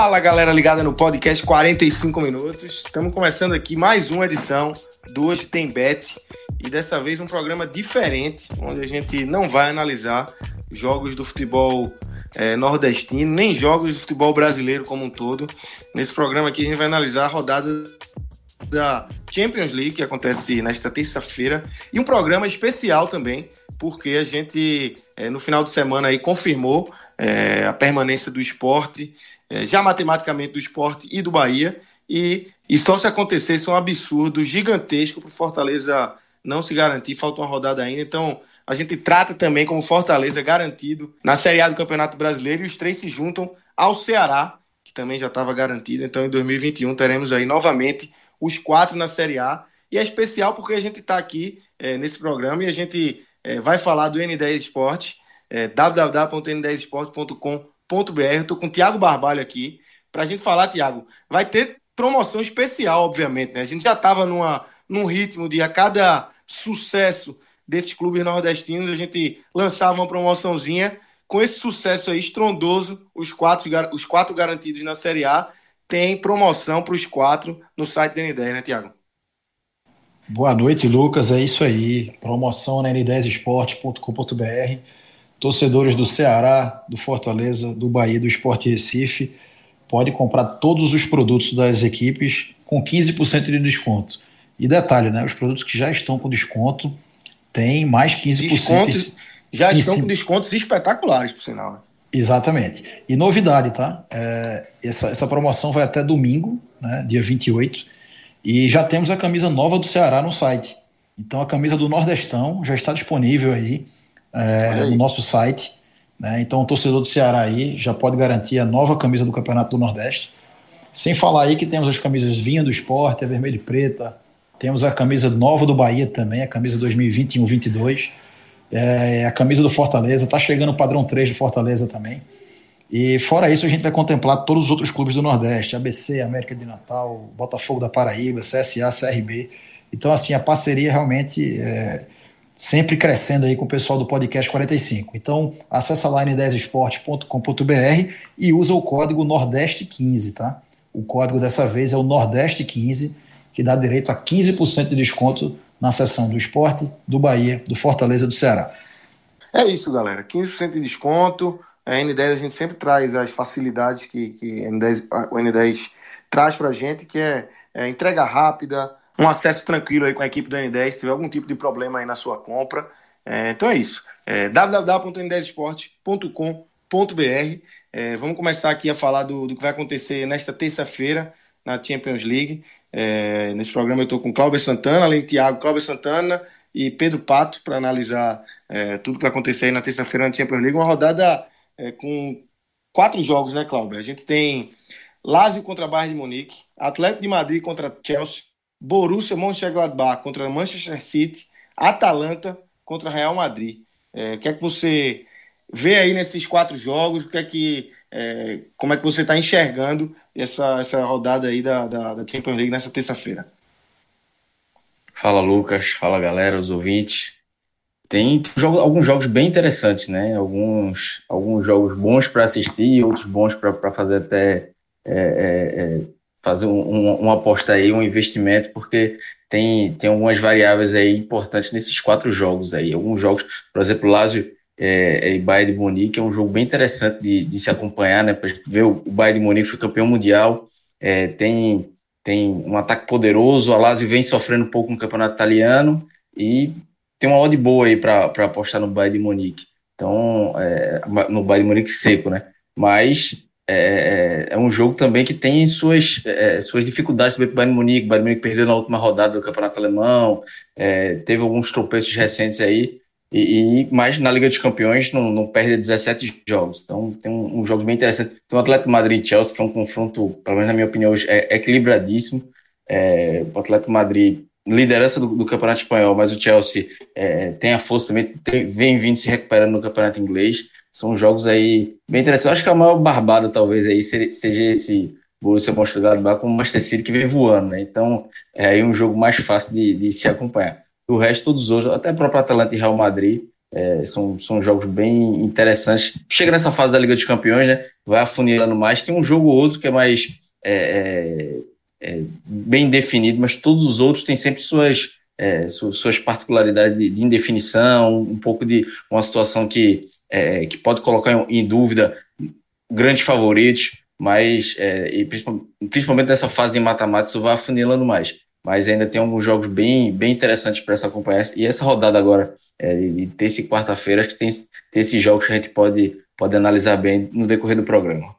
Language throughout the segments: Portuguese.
Fala galera ligada no podcast 45 minutos. Estamos começando aqui mais uma edição do Hoje Tem Bet e dessa vez um programa diferente, onde a gente não vai analisar jogos do futebol é, nordestino, nem jogos do futebol brasileiro como um todo. Nesse programa aqui a gente vai analisar a rodada da Champions League, que acontece nesta terça-feira, e um programa especial também, porque a gente, é, no final de semana, aí, confirmou é, a permanência do esporte, é, já matematicamente do esporte e do Bahia, e, e só se acontecesse um absurdo gigantesco para o Fortaleza não se garantir, falta uma rodada ainda, então a gente trata também como Fortaleza garantido na Série A do Campeonato Brasileiro e os três se juntam ao Ceará, que também já estava garantido. Então em 2021 teremos aí novamente os quatro na Série A. E é especial porque a gente está aqui é, nesse programa e a gente é, vai falar do N10 Esporte, é, www.n10esporte.com.br. Estou com o Tiago Barbalho aqui para a gente falar, Tiago. Vai ter promoção especial, obviamente. Né? A gente já estava num ritmo de a cada sucesso desses clubes nordestinos, a gente lançava uma promoçãozinha com esse sucesso aí estrondoso, os quatro, os quatro garantidos na Série A, tem promoção para os quatro no site da N10, né, Tiago? Boa noite, Lucas. É isso aí. Promoção na n10esporte.com.br. Torcedores do Ceará, do Fortaleza, do Bahia, do Esporte Recife, pode comprar todos os produtos das equipes com 15% de desconto. E detalhe, né? Os produtos que já estão com desconto tem mais 15%. Descontos, já estão com descontos espetaculares, por sinal. Né? Exatamente. E novidade, tá? É, essa, essa promoção vai até domingo, né, dia 28, e já temos a camisa nova do Ceará no site. Então a camisa do Nordestão já está disponível aí, é, no nosso site. Né? Então o torcedor do Ceará aí já pode garantir a nova camisa do Campeonato do Nordeste. Sem falar aí que temos as camisas Vinha do Esporte, a vermelha e preta, temos a camisa nova do Bahia também, a camisa 2021-22. É, a camisa do Fortaleza, está chegando o padrão 3 do Fortaleza também. E fora isso, a gente vai contemplar todos os outros clubes do Nordeste: ABC, América de Natal, Botafogo da Paraíba, CSA, CRB. Então, assim, a parceria realmente é, sempre crescendo aí com o pessoal do Podcast 45. Então, acessa lá n10esporte.com.br e usa o código Nordeste15, tá? O código dessa vez é o Nordeste15 que dá direito a 15% de desconto na seção do esporte, do Bahia, do Fortaleza do Ceará. É isso, galera. 15% de desconto. A N10 a gente sempre traz as facilidades que, que N10, o N10 traz para a gente, que é, é, entrega rápida, um acesso tranquilo aí com a equipe do N10, se tiver algum tipo de problema aí na sua compra. É, então é isso. É, www.n10esporte.com.br é, Vamos começar aqui a falar do, do que vai acontecer nesta terça-feira na Champions League. É, nesse programa eu estou com Cláudio Santana, além de Thiago, Cláudio Santana e Pedro Pato para analisar é, tudo que vai acontecer aí na terça-feira na Champions League. Uma rodada é, com quatro jogos, né, Cláudio? A gente tem Lazio contra Bayern de Munique, Atlético de Madrid contra Chelsea, Borussia Mönchengladbach contra Manchester City, Atalanta contra Real Madrid. É, o que é que você vê aí nesses quatro jogos? O que é que, é, como é que você está enxergando essa, essa rodada aí da, da, da Champions League nessa terça-feira. Fala Lucas, fala galera, os ouvintes. Tem jogo, alguns jogos bem interessantes, né? Alguns, alguns jogos bons para assistir, outros bons para fazer até é, é, é, fazer um, um, uma aposta aí, um investimento, porque tem, tem algumas variáveis aí importantes nesses quatro jogos aí. Alguns jogos, por exemplo, Lazio é, e Bayern de Munique é um jogo bem interessante de, de se acompanhar, né? Para ver o, o Bayern de Munique foi campeão mundial, é, tem tem um ataque poderoso, a Lazio vem sofrendo um pouco no campeonato italiano e tem uma odd boa aí para apostar no Bayern de Munique. Então, é, no Bayern de Munique seco, né? Mas é, é, é um jogo também que tem suas, é, suas dificuldades também para o Bayern Munique. O Bayern Munique perdeu na última rodada do Campeonato Alemão, é, teve alguns tropeços recentes aí, e, e mas na Liga dos Campeões não, não perde 17 jogos. Então tem um, um jogo bem interessante. Tem o Atlético Madrid e Chelsea, que é um confronto, pelo menos na minha opinião, hoje, é, equilibradíssimo. É, o Atlético Madrid liderança do, do, Campeonato Espanhol, mas o Chelsea é, tem a força também, tem, vem vindo se recuperando no Campeonato Inglês. São jogos aí bem interessantes. Eu acho que a maior barbada, talvez, aí seja esse Borussia Mönchengladbach com o Manchester City que vem voando, né? Então, é aí um jogo mais fácil de, de se acompanhar. O resto, todos os outros, até o próprio Atalanta e Real Madrid, é, são, são jogos bem interessantes. Chega nessa fase da Liga dos Campeões, né? Vai afunilando mais. Tem um jogo ou outro que é mais é, é, é bem definido, mas todos os outros têm sempre suas, é, suas particularidades de, de, indefinição, um pouco de uma situação que é, que pode colocar em, dúvida grandes favoritos, mas é, e principalmente nessa fase de mata-mata isso vai afunilando mais. Mas ainda tem alguns jogos bem, bem interessantes para essa acompanhar. E essa rodada agora, é, de quarta-feira, acho que tem, tem esses jogos que a gente pode, pode analisar bem no decorrer do programa.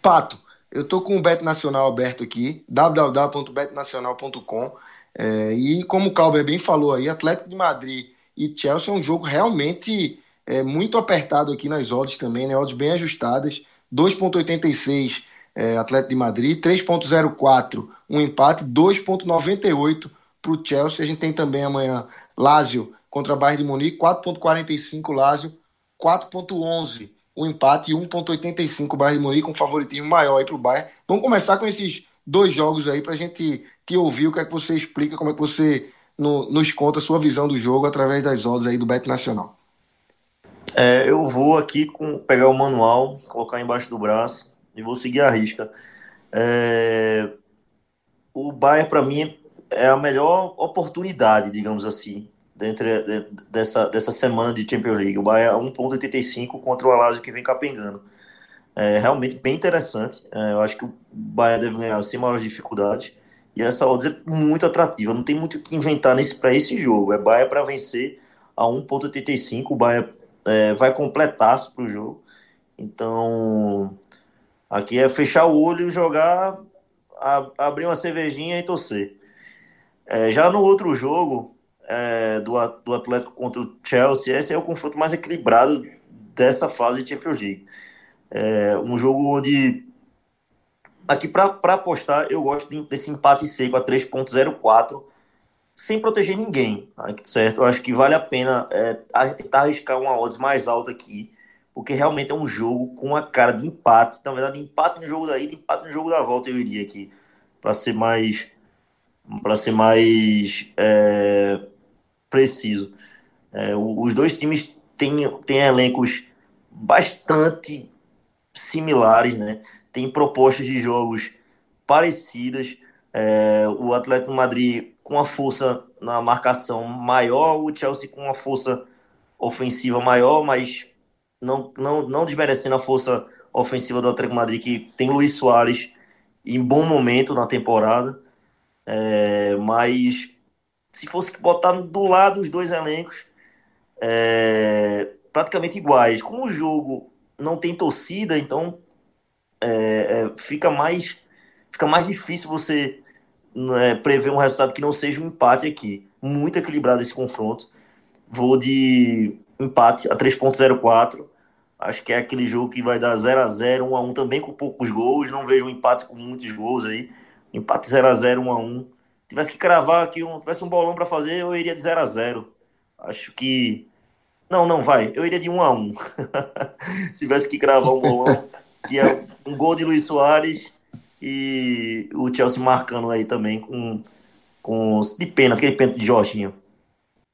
Pato, eu tô com o Bet Nacional aberto aqui, www.betnacional.com. É, e como o Calber bem falou aí, Atlético de Madrid e Chelsea é um jogo realmente é, muito apertado aqui nas odds também, né? Odds bem ajustadas. 2,86 é, Atlético de Madrid, 3,04 um empate, 2,98 para o Chelsea. A gente tem também amanhã Lazio contra Bayern de Munique, 4,45 Lazio, 4,11 o empate e 1,85 Bayern de Munique, com um favoritismo maior aí para o Bayern. Vamos começar com esses dois jogos aí para a gente te ouvir o que é que você explica, como é que você no, nos conta a sua visão do jogo através das odds aí do Bet Nacional. É, eu vou aqui com, pegar o manual, colocar embaixo do braço e vou seguir a risca. É, o Bayern, para mim, é a melhor oportunidade, digamos assim, dentro de, dessa, dessa semana de Champions League. O Bayern é 1,85 contra o Alásio que vem capengando. É realmente bem interessante. É, eu acho que o Bayern deve ganhar sem maiores dificuldades. E essa odds é muito atrativa. Não tem muito o que inventar para esse jogo. É Bayern para vencer a 1,85. O Bayern é, vai completar para o jogo. Então, aqui é fechar o olho, jogar, abrir uma cervejinha e torcer. É, já no outro jogo é, do, do Atlético contra o Chelsea, esse é o confronto mais equilibrado dessa fase de Champions League. É, um jogo onde aqui para apostar eu gosto desse empate seco a 3.04 sem proteger ninguém, tá? certo? Eu acho que vale a pena é, tentar arriscar uma odds mais alta aqui, porque realmente é um jogo com a cara de empate. Na verdade, empate no jogo da ida, empate no jogo da volta, eu iria aqui, para ser mais para ser mais é, preciso. É, os dois times têm, têm elencos bastante similares, né? Tem propostas de jogos parecidas. É, o Atlético Madrid com uma força na marcação maior, o Chelsea com uma força ofensiva maior, mas não, não, não desmerecendo a força ofensiva do Atlético Madrid, que tem Luiz Soares em bom momento na temporada. É, mas se fosse botar do lado os dois elencos, é, praticamente iguais. Como o jogo não tem torcida, então é, é fica mais fica mais difícil você é, prever um resultado que não seja um empate aqui. Muito equilibrado esse confronto. Vou de empate a 3.04. Acho que é aquele jogo que vai dar 0 a 0 1 a 1 também com poucos gols. Não vejo um empate com muitos gols aí. Empate 0 a 0 1 a 1 Tivesse que cravar aqui, um, tivesse um bolão para fazer, eu iria de 0 a 0 Acho que. Não, não, vai. Eu iria de 1 a 1 Se tivesse que cravar um bolão, que é um gol de Luiz Soares e o Chelsea marcando aí também com, com de pena, aquele pênalti de Jorginho.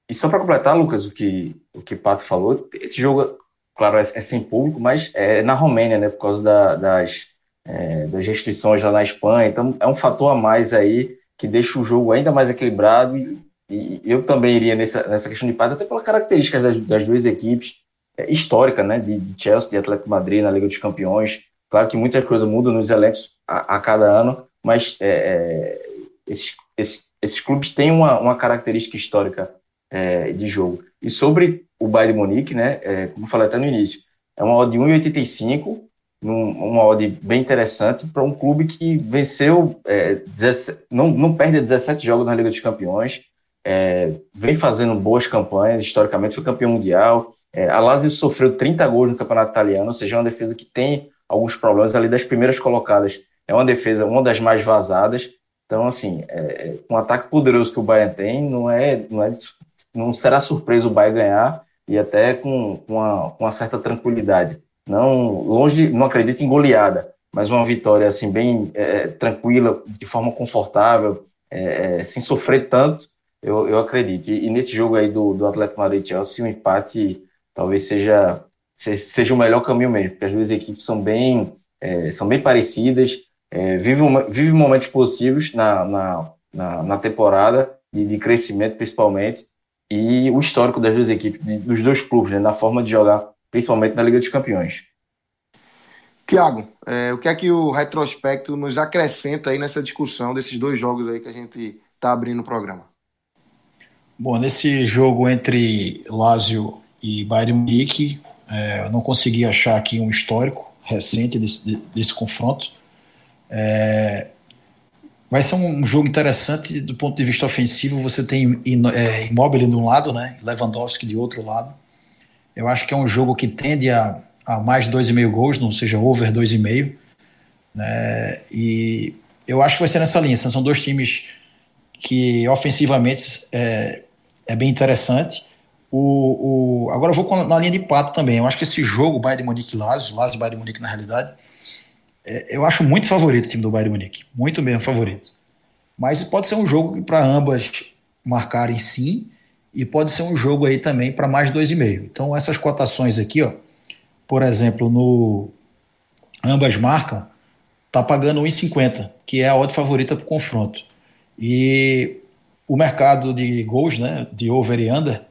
E só para completar, Lucas, o que o que Pato falou, esse jogo, claro, é, é, sem público, mas é na Romênia, né, por causa da, das, é, das restrições lá na Espanha, então é um fator a mais aí que deixa o jogo ainda mais equilibrado. E, e eu também iria nessa, nessa questão de empate, até pelas características das, das duas equipes, é, histórica, né, de, de Chelsea, de Atlético Madrid na Liga dos Campeões, Claro que muitas coisas mudam nos elencos a, a cada ano, mas é, é, esses, esses, esses, clubes têm uma, uma característica histórica é, de jogo. E sobre o Bayern Munique, né, é, como eu falei até no início, é uma odd de 1,85, num, uma odd bem interessante para um clube que venceu, é, 17, não, não perde 17 jogos na Liga dos Campeões, é, vem fazendo boas campanhas, historicamente foi campeão mundial. É, a Lazio sofreu 30 gols no campeonato italiano, ou seja, é uma defesa que tem alguns problemas ali das primeiras colocadas. É uma defesa, uma das mais vazadas. Então, assim, é, um ataque poderoso que o Bayern tem, não é, não é, não será surpresa o Bayern ganhar e até com, com, uma, com uma certa tranquilidade. Não, longe, não acredito em goleada, mas uma vitória assim bem é, tranquila, de forma confortável, é, é sem sofrer tanto eu, eu acredito. E, e, nesse jogo aí do, do Atlético Madrid Chelsea, o empate talvez seja, seja o melhor caminho mesmo, porque as duas equipes são bem, é, são bem parecidas, é, vivem, vive momentos positivos na, na, na, na temporada, de, de, crescimento principalmente, e o histórico das duas equipes, de, dos dois clubes, né, na forma de jogar, principalmente na Liga dos Campeões. Tiago, é, o que é que o retrospecto nos acrescenta aí nessa discussão desses dois jogos aí que a gente está abrindo o programa? Bom, nesse jogo entre Lazio e Bayern Munique, é, eu não consegui achar aqui um histórico recente desse, desse confronto. É, vai ser um jogo interessante do ponto de vista ofensivo. Você tem é, Immobile de um lado, né, Lewandowski de outro lado. Eu acho que é um jogo que tende a, a mais de 2,5 gols, não seja over 2,5. Né, e eu acho que vai ser nessa linha. São dois times que ofensivamente é, é bem interessante. O, o, agora eu vou na linha de pato também. Eu acho que esse jogo, Bayern de Munique e Lazio, Lazio e Bayern de Munique na realidade, é, eu acho muito favorito o time do Bayern de Munique. Muito mesmo favorito. Mas pode ser um jogo para ambas marcarem sim, e pode ser um jogo aí também para mais 2,5. Então essas cotações aqui, ó, por exemplo, no ambas marcam, tá pagando 1,50, que é a odd favorita para o confronto. E o mercado de gols, né, de over e under,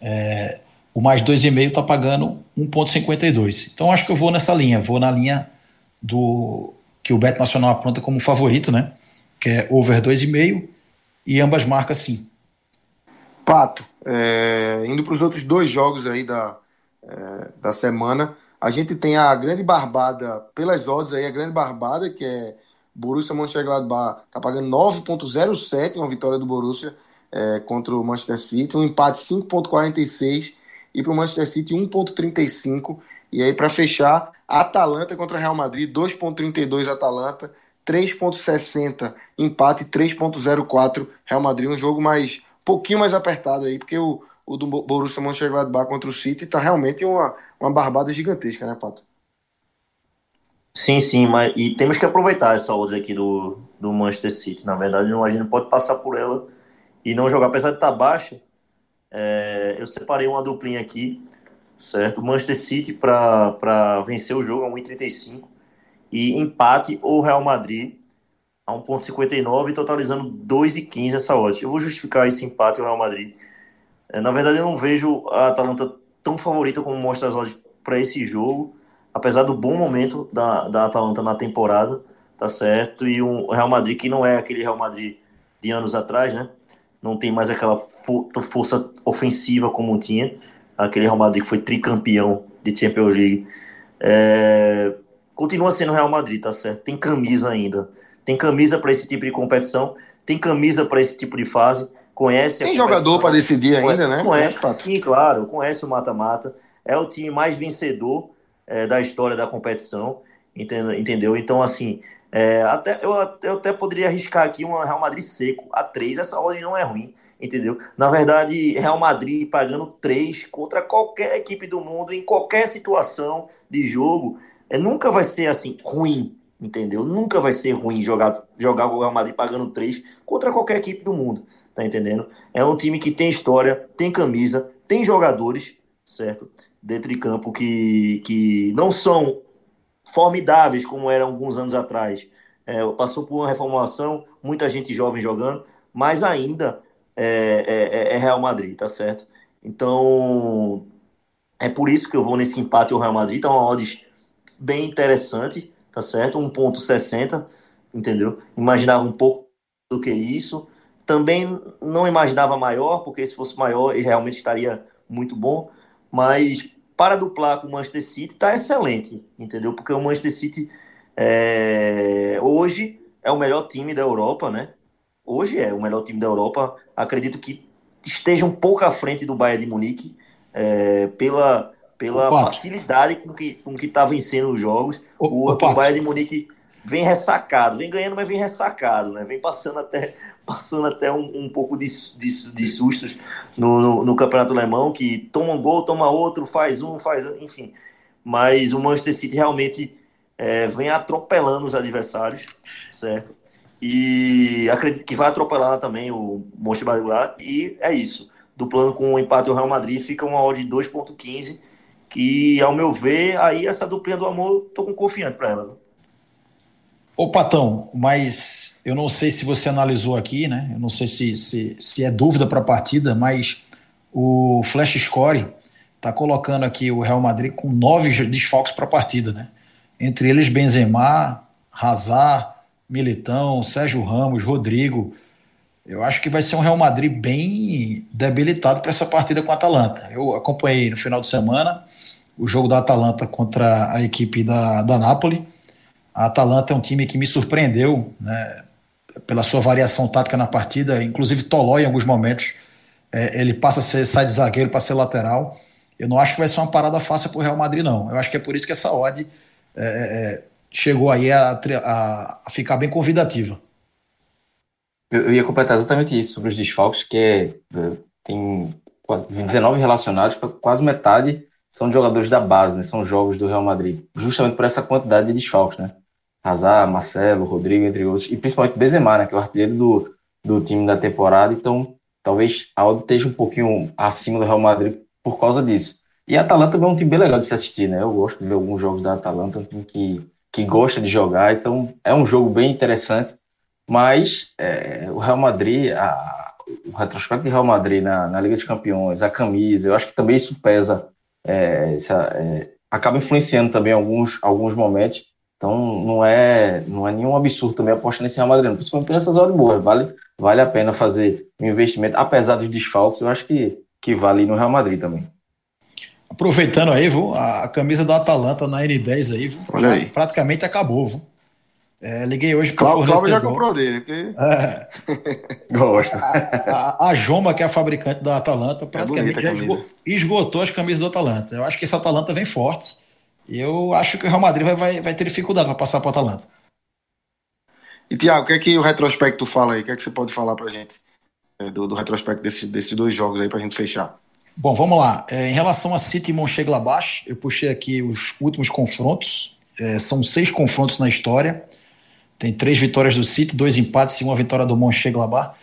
é, o mais 2,5 está pagando 1,52. Então acho que eu vou nessa linha, vou na linha do que o Bet Nacional apronta como favorito, né? Que é over 2,5 e ambas marcas sim. Pato, é, indo para os outros dois jogos aí da, é, da semana, a gente tem a grande barbada, pelas odds aí, a grande barbada, que é Borussia Mönchengladbach está pagando 9.07, uma vitória do Borussia é, contra o Manchester City, um empate 5.46 e para o Manchester City 1.35 e aí para fechar, Atalanta contra Real Madrid 2.32 Atalanta, 3.60 empate 3.04 Real Madrid, um jogo mais pouquinho mais apertado aí, porque o, o do Borussia Mönchengladbach contra o City está realmente uma, uma barbada gigantesca, né, Pato? Sim, sim, mas e temos que aproveitar essa odds aqui do, do Manchester City. Na verdade, a gente não pode passar por ela e não jogar. Apesar de estar baixa, é, eu separei uma duplinha aqui, certo? Manchester City para vencer o jogo a 1,35 e empate ou Real Madrid a 1,59 totalizando 2,15 essa odds. Eu vou justificar esse empate ou Real Madrid. É, na verdade, eu não vejo a Atalanta tão favorita como mostra as odds para esse jogo apesar do bom momento da, da Atalanta na temporada, tá certo? E um Real Madrid que não é aquele Real Madrid de anos atrás, né? Não tem mais aquela força ofensiva como tinha. Aquele Real Madrid que foi tricampeão de Champions League. É... Continua sendo Real Madrid, tá certo? Tem camisa ainda. Tem camisa para esse tipo de competição. Tem camisa para esse tipo de fase. Conhece Tem jogador para decidir ainda, né? Conhece, é, sim, claro. Conhece o mata-mata. É o time mais vencedor é, da história da competição, entendeu? Então, assim, é, até, eu, eu, até poderia arriscar aqui um Real Madrid seco a 3, essa ordem não é ruim, entendeu? Na verdade, Real Madrid pagando 3 contra qualquer equipe do mundo, em qualquer situação de jogo, é, nunca vai ser assim, ruim, entendeu? Nunca vai ser ruim jogar, jogar o Real Madrid pagando 3 contra qualquer equipe do mundo, tá entendendo? É um time que tem história, tem camisa, tem jogadores, certo? dentro de campo que, que não são formidáveis como eram alguns anos atrás. É, passou por uma reformulação, muita gente jovem jogando, mas ainda é, é, é, Real Madrid, tá certo? Então, é por isso que eu vou nesse empate o Real Madrid, tá uma odds bem interessante, tá certo? 1.60, entendeu? Imaginava um pouco do que isso. Também não imaginava maior, porque se fosse maior, ele realmente estaria muito bom mas para duplar com o Manchester City está excelente, entendeu? Porque o Manchester City é, hoje é o melhor time da Europa, né? Hoje é o melhor time da Europa. Acredito que esteja um pouco à frente do Bayern de Munique é, pela, pela facilidade com que com que está vencendo os jogos. O, o, o Bayern de Munique vem ressacado, vem ganhando, mas vem ressacado, né? Vem passando até, passando até um, um pouco de, de, de sustos no, no, no, campeonato alemão, que toma um gol, toma outro, faz um, faz, enfim. Mas o Manchester City realmente é, vem atropelando os adversários, certo? E acredito que vai atropelar também o Mönchengladbach e é isso. Duplando com o empate o Real Madrid, fica uma odd de 2.15, que ao meu ver, aí essa duplinha do amor, tô com confiante para ela. Ô Patão, mas eu não sei se você analisou aqui, né? Eu não sei se, se, se é dúvida para a partida, mas o Flash Score está colocando aqui o Real Madrid com nove desfalques para a partida, né? Entre eles Benzema, Hazard, Militão, Sérgio Ramos, Rodrigo. Eu acho que vai ser um Real Madrid bem debilitado para essa partida com a Atalanta. Eu acompanhei no final de semana o jogo da Atalanta contra a equipe da, da Napoli a Atalanta é um time que me surpreendeu né, pela sua variação tática na partida, inclusive Toló em alguns momentos. É, ele passa a ser, sai de zagueiro para ser lateral. Eu não acho que vai ser uma parada fácil para o Real Madrid, não. Eu acho que é por isso que essa odd é, é, é chegou aí a, a, a, ficar bem convidativa. Eu, ia completar exatamente isso sobre os desfalques, que é, é tem 19 relacionados, quase metade são jogadores da base, né? São jogos do Real Madrid, justamente por essa quantidade de desfalques, né? Hazard, Marcelo, Rodrigo, entre outros, e principalmente Benzema, né, que é o artilheiro do, do time da temporada, então talvez a odd esteja um pouquinho acima do Real Madrid por causa disso. E a Atalanta é um time bem legal de se assistir, né? Eu gosto de ver alguns jogos da Atalanta, um time que, que gosta de jogar, então é um jogo bem interessante. Mas é, o Real Madrid, a, o retrospecto de Real Madrid na, na Liga dos Campeões, a camisa, eu acho que também isso pesa, é, essa, é, acaba influenciando também alguns, alguns momentos. Então não é, não é nenhum absurdo também apostar nesse Real Madrid, principalmente nessas horas boas. Vale, vale a pena fazer um investimento, apesar dos desfalques, eu acho que, que vale no Real Madrid também. Aproveitando aí, viu, a, a camisa da Atalanta na N10 aí, viu, Olha aí. praticamente acabou. Viu? É, liguei hoje para o Cláudio já comprou dele. Porque... É. Gosta. A, a, a, Joma, que é a fabricante da Atalanta, é praticamente é já esgotou, esgotou as camisas do Atalanta. Eu acho que essa Atalanta vem forte. Eu acho que o Real Madrid vai, vai, vai ter dificuldade para passar para o Atalanta. E, Tiago, o que é que o retrospecto fala aí? O que é que você pode falar para a gente é, do, do, retrospecto desses, desses dois jogos aí para a gente fechar? Bom, vamos lá. É, em relação a City e Mönchengladbach, eu puxei aqui os últimos confrontos. É, são seis confrontos na história. Tem três vitórias do City, dois empates e uma vitória do Mönchengladbach.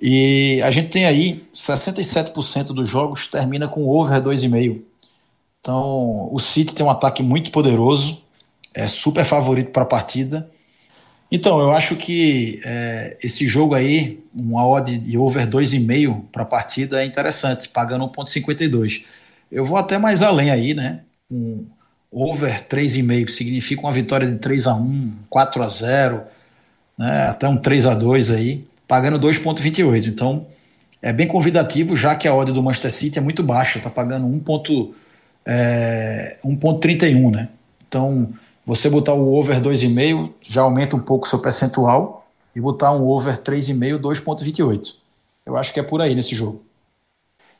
E a gente tem aí 67% dos jogos termina com over 2,5. Então, o City tem um ataque muito poderoso, é super favorito para a partida. Então, eu acho que é, esse jogo aí, uma odd de over 2,5 para a partida é interessante, pagando 1,52. Eu vou até mais além aí, né? Um over 3,5, que significa uma vitória de 3 a 1 4 a 0 né? até um 3 a 2 aí, pagando 2,28. Então, é bem convidativo, já que a odd do Manchester City é muito baixa, está pagando 1,5 é, 1,31, né? Então, você botar o over 2,5 já aumenta um pouco o seu percentual e botar um over 3,5, 2,28. Eu acho que é por aí nesse jogo.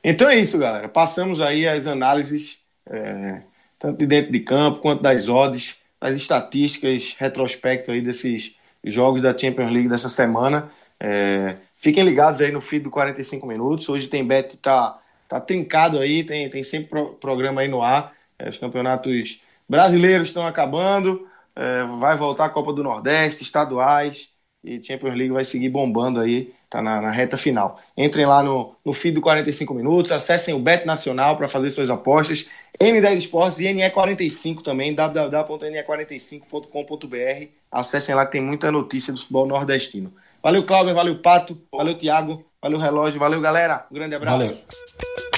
Então é isso, galera. Passamos aí as análises, é, tanto de dentro de campo quanto das odds, as estatísticas, retrospecto aí desses jogos da Champions League dessa semana. É, fiquem ligados aí no feed do 45 minutos. Hoje tem bet tá tá trincado aí, tem, tem sempre pro, programa aí no ar. É, os campeonatos brasileiros estão acabando, é, vai voltar a Copa do Nordeste, estaduais, e Champions League vai seguir bombando aí, tá na, na reta final. Entrem lá no, no feed do 45 minutos, acessem o Bet Nacional para fazer suas apostas, N10 Esportes e NE45 também, www.ne45.com.br. Acessem lá que tem muita notícia do futebol nordestino. Valeu, Cláudio, valeu, Pato, valeu, Tiago, valeu, Relógio, valeu, galera. Um grande abraço. Valeu.